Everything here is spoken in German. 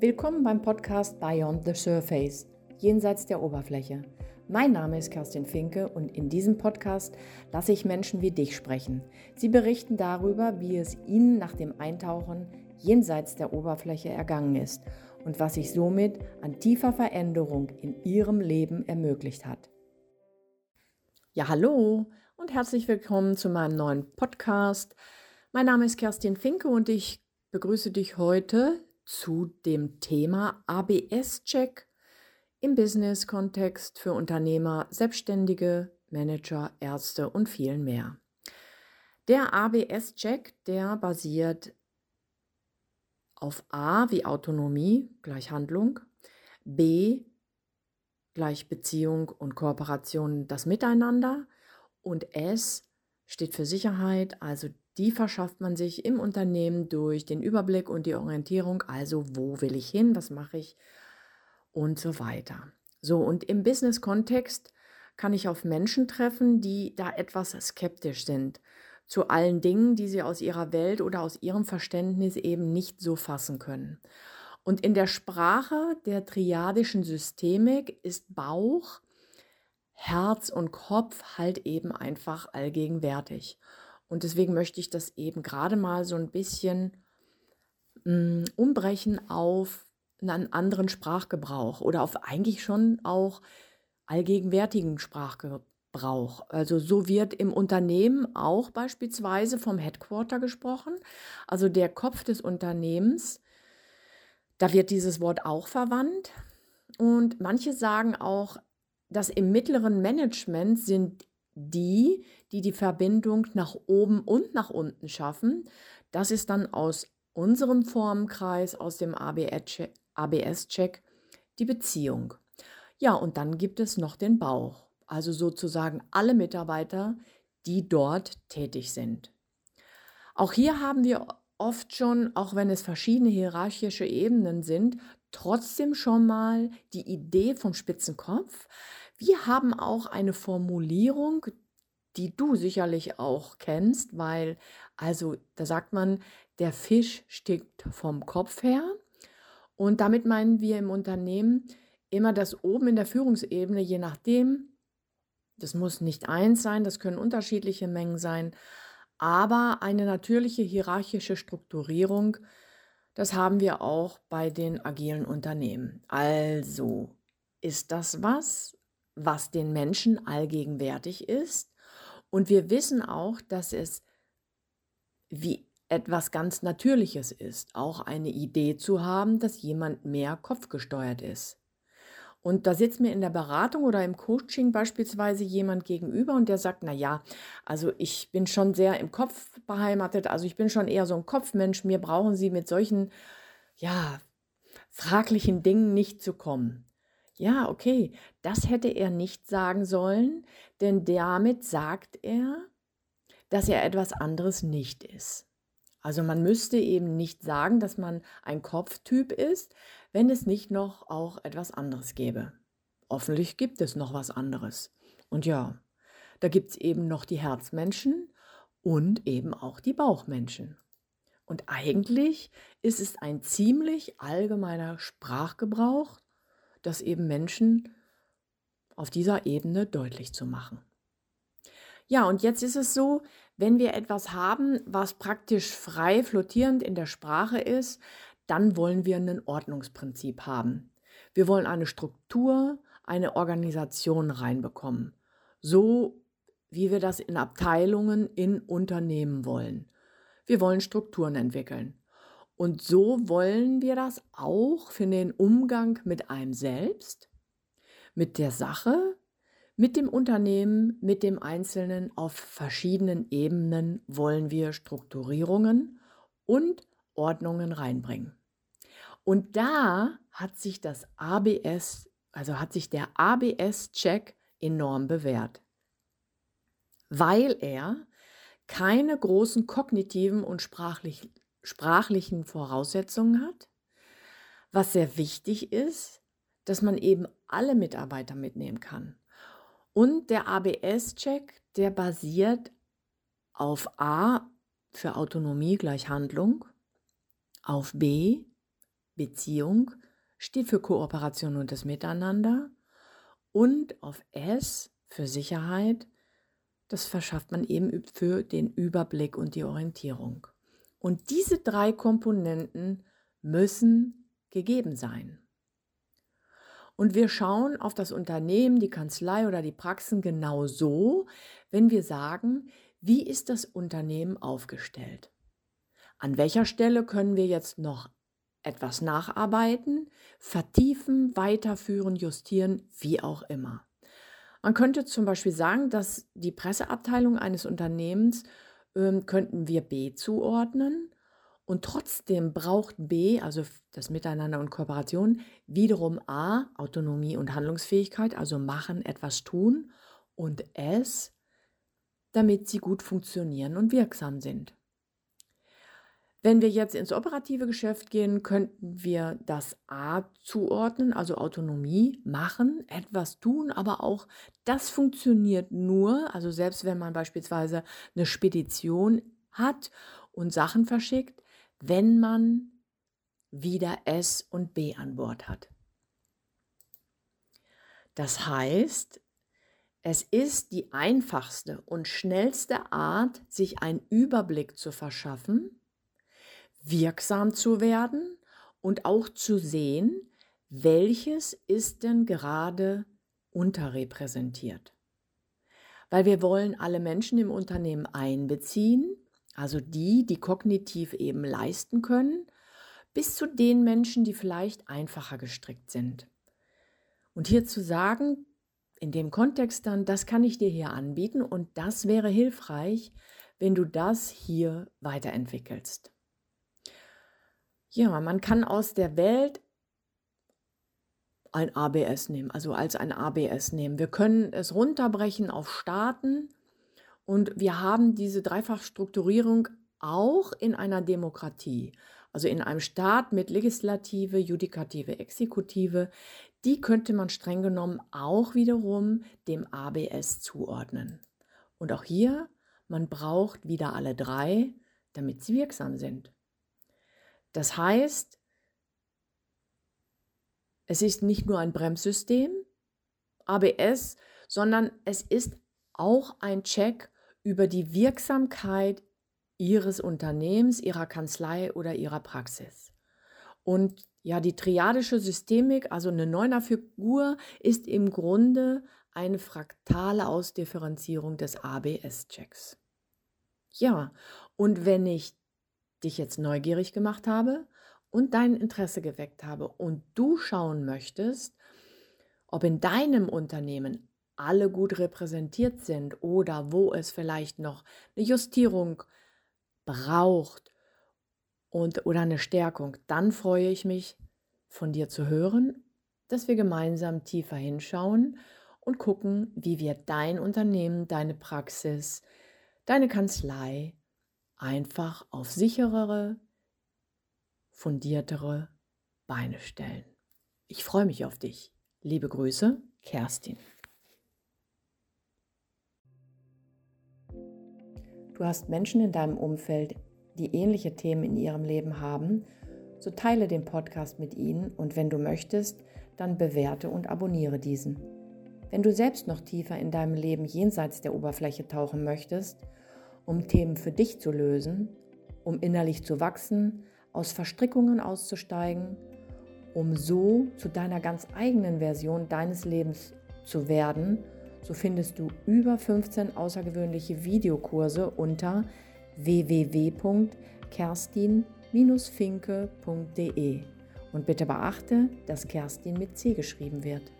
Willkommen beim Podcast Beyond the Surface, jenseits der Oberfläche. Mein Name ist Kerstin Finke und in diesem Podcast lasse ich Menschen wie dich sprechen. Sie berichten darüber, wie es ihnen nach dem Eintauchen jenseits der Oberfläche ergangen ist und was sich somit an tiefer Veränderung in ihrem Leben ermöglicht hat. Ja, hallo und herzlich willkommen zu meinem neuen Podcast. Mein Name ist Kerstin Finke und ich begrüße dich heute zu dem Thema ABS-Check im Business-Kontext für Unternehmer, Selbstständige, Manager, Ärzte und vielen mehr. Der ABS-Check, der basiert auf A wie Autonomie gleich Handlung, B gleich Beziehung und Kooperation das Miteinander und S steht für Sicherheit, also die verschafft man sich im Unternehmen durch den Überblick und die Orientierung, also wo will ich hin, was mache ich und so weiter. So, und im Business-Kontext kann ich auf Menschen treffen, die da etwas skeptisch sind zu allen Dingen, die sie aus ihrer Welt oder aus ihrem Verständnis eben nicht so fassen können. Und in der Sprache der triadischen Systemik ist Bauch, Herz und Kopf halt eben einfach allgegenwärtig. Und deswegen möchte ich das eben gerade mal so ein bisschen mh, mm, umbrechen auf einen anderen Sprachgebrauch oder auf eigentlich schon auch allgegenwärtigen Sprachgebrauch. Also so wird im Unternehmen auch beispielsweise vom Headquarter gesprochen, also der Kopf des Unternehmens. Da wird dieses Wort auch verwandt. Und manche sagen auch, dass im mittleren Management sind die, die die Verbindung nach oben und nach unten schaffen. Das ist dann aus unserem Formenkreis, aus dem ABS-Check, die Beziehung. Ja, und dann gibt es noch den Bauch, also sozusagen alle Mitarbeiter, die dort tätig sind. Auch hier haben wir oft schon, auch wenn es verschiedene hierarchische Ebenen sind, trotzdem schon mal die Idee vom Spitzenkopf. Wir haben auch eine Formulierung, die du sicherlich auch kennst, weil, also da sagt man, der Fisch stickt vom Kopf her. Und damit meinen wir im Unternehmen immer das oben in der Führungsebene, je nachdem, das muss nicht eins sein, das können unterschiedliche Mengen sein, aber eine natürliche hierarchische Strukturierung, das haben wir auch bei den agilen Unternehmen. Also ist das was, was den Menschen allgegenwärtig ist. Und wir wissen auch, dass es wie etwas ganz Natürliches ist, auch eine Idee zu haben, dass jemand mehr kopfgesteuert ist. Und da sitzt mir in der Beratung oder im Coaching beispielsweise jemand gegenüber und der sagt, na ja, also ich bin schon sehr im Kopf beheimatet, also ich bin schon eher so ein Kopfmensch, mir brauchen Sie mit solchen, ja, fraglichen Dingen nicht zu kommen. Ja, okay, das hätte er nicht sagen sollen, denn damit sagt er, dass er etwas anderes nicht ist. Also man müsste eben nicht sagen, dass man ein Kopftyp ist, wenn es nicht noch auch etwas anderes gäbe. Hoffentlich gibt es noch was anderes. Und ja, da gibt es eben noch die Herzmenschen und eben auch die Bauchmenschen. Und eigentlich ist es ein ziemlich allgemeiner Sprachgebrauch, das eben Menschen auf dieser Ebene deutlich zu machen. Ja, und jetzt ist es so, wenn wir etwas haben, was praktisch frei flottierend in der Sprache ist, dann wollen wir ein Ordnungsprinzip haben. Wir wollen eine Struktur, eine Organisation reinbekommen. So wie wir das in Abteilungen, in Unternehmen wollen. Wir wollen Strukturen entwickeln. Und so wollen wir das auch für den Umgang mit einem selbst, mit der Sache, mit dem Unternehmen, mit dem Einzelnen auf verschiedenen Ebenen wollen wir Strukturierungen und Ordnungen reinbringen. Und da hat sich das ABS, also hat sich der ABS-Check enorm bewährt, weil er keine großen kognitiven und sprachlich, sprachlichen Voraussetzungen hat. Was sehr wichtig ist, dass man eben alle Mitarbeiter mitnehmen kann. Und der ABS-Check, der basiert auf A für Autonomie gleich Handlung, auf B Beziehung steht für Kooperation und das Miteinander. Und auf S für Sicherheit, das verschafft man eben für den Überblick und die Orientierung. Und diese drei Komponenten müssen gegeben sein. Und wir schauen auf das Unternehmen, die Kanzlei oder die Praxen genau so, wenn wir sagen, wie ist das Unternehmen aufgestellt? An welcher Stelle können wir jetzt noch etwas nacharbeiten, vertiefen, weiterführen, justieren, wie auch immer. Man könnte zum Beispiel sagen, dass die Presseabteilung eines Unternehmens ähm, könnten wir B zuordnen und trotzdem braucht B, also das Miteinander und Kooperation, wiederum A, Autonomie und Handlungsfähigkeit, also machen, etwas tun und S, damit sie gut funktionieren und wirksam sind. Wenn wir jetzt ins operative Geschäft gehen, könnten wir das A zuordnen, also Autonomie machen, etwas tun, aber auch das funktioniert nur, also selbst wenn man beispielsweise eine Spedition hat und Sachen verschickt, wenn man wieder S und B an Bord hat. Das heißt, es ist die einfachste und schnellste Art, sich einen Überblick zu verschaffen, wirksam zu werden und auch zu sehen, welches ist denn gerade unterrepräsentiert. Weil wir wollen alle Menschen im Unternehmen einbeziehen, also die, die kognitiv eben leisten können, bis zu den Menschen, die vielleicht einfacher gestrickt sind. Und hier zu sagen, in dem Kontext dann, das kann ich dir hier anbieten und das wäre hilfreich, wenn du das hier weiterentwickelst. Ja, man kann aus der Welt ein ABS nehmen, also als ein ABS nehmen. Wir können es runterbrechen auf Staaten und wir haben diese Dreifachstrukturierung auch in einer Demokratie, also in einem Staat mit Legislative, Judikative, Exekutive. Die könnte man streng genommen auch wiederum dem ABS zuordnen. Und auch hier, man braucht wieder alle drei, damit sie wirksam sind. Das heißt, es ist nicht nur ein Bremssystem, ABS, sondern es ist auch ein Check über die Wirksamkeit Ihres Unternehmens, Ihrer Kanzlei oder Ihrer Praxis. Und ja, die triadische Systemik, also eine Neuner-Figur, ist im Grunde eine fraktale Ausdifferenzierung des ABS-Checks. Ja, und wenn ich dich jetzt neugierig gemacht habe und dein Interesse geweckt habe und du schauen möchtest, ob in deinem Unternehmen alle gut repräsentiert sind oder wo es vielleicht noch eine Justierung braucht und oder eine Stärkung, dann freue ich mich von dir zu hören, dass wir gemeinsam tiefer hinschauen und gucken, wie wir dein Unternehmen, deine Praxis, deine Kanzlei einfach auf sicherere, fundiertere Beine stellen. Ich freue mich auf dich. Liebe Grüße, Kerstin. Du hast Menschen in deinem Umfeld, die ähnliche Themen in ihrem Leben haben, so teile den Podcast mit ihnen und wenn du möchtest, dann bewerte und abonniere diesen. Wenn du selbst noch tiefer in deinem Leben jenseits der Oberfläche tauchen möchtest, um Themen für dich zu lösen, um innerlich zu wachsen, aus Verstrickungen auszusteigen, um so zu deiner ganz eigenen Version deines Lebens zu werden, so findest du über 15 außergewöhnliche Videokurse unter www.kerstin-finke.de. Und bitte beachte, dass Kerstin mit C geschrieben wird.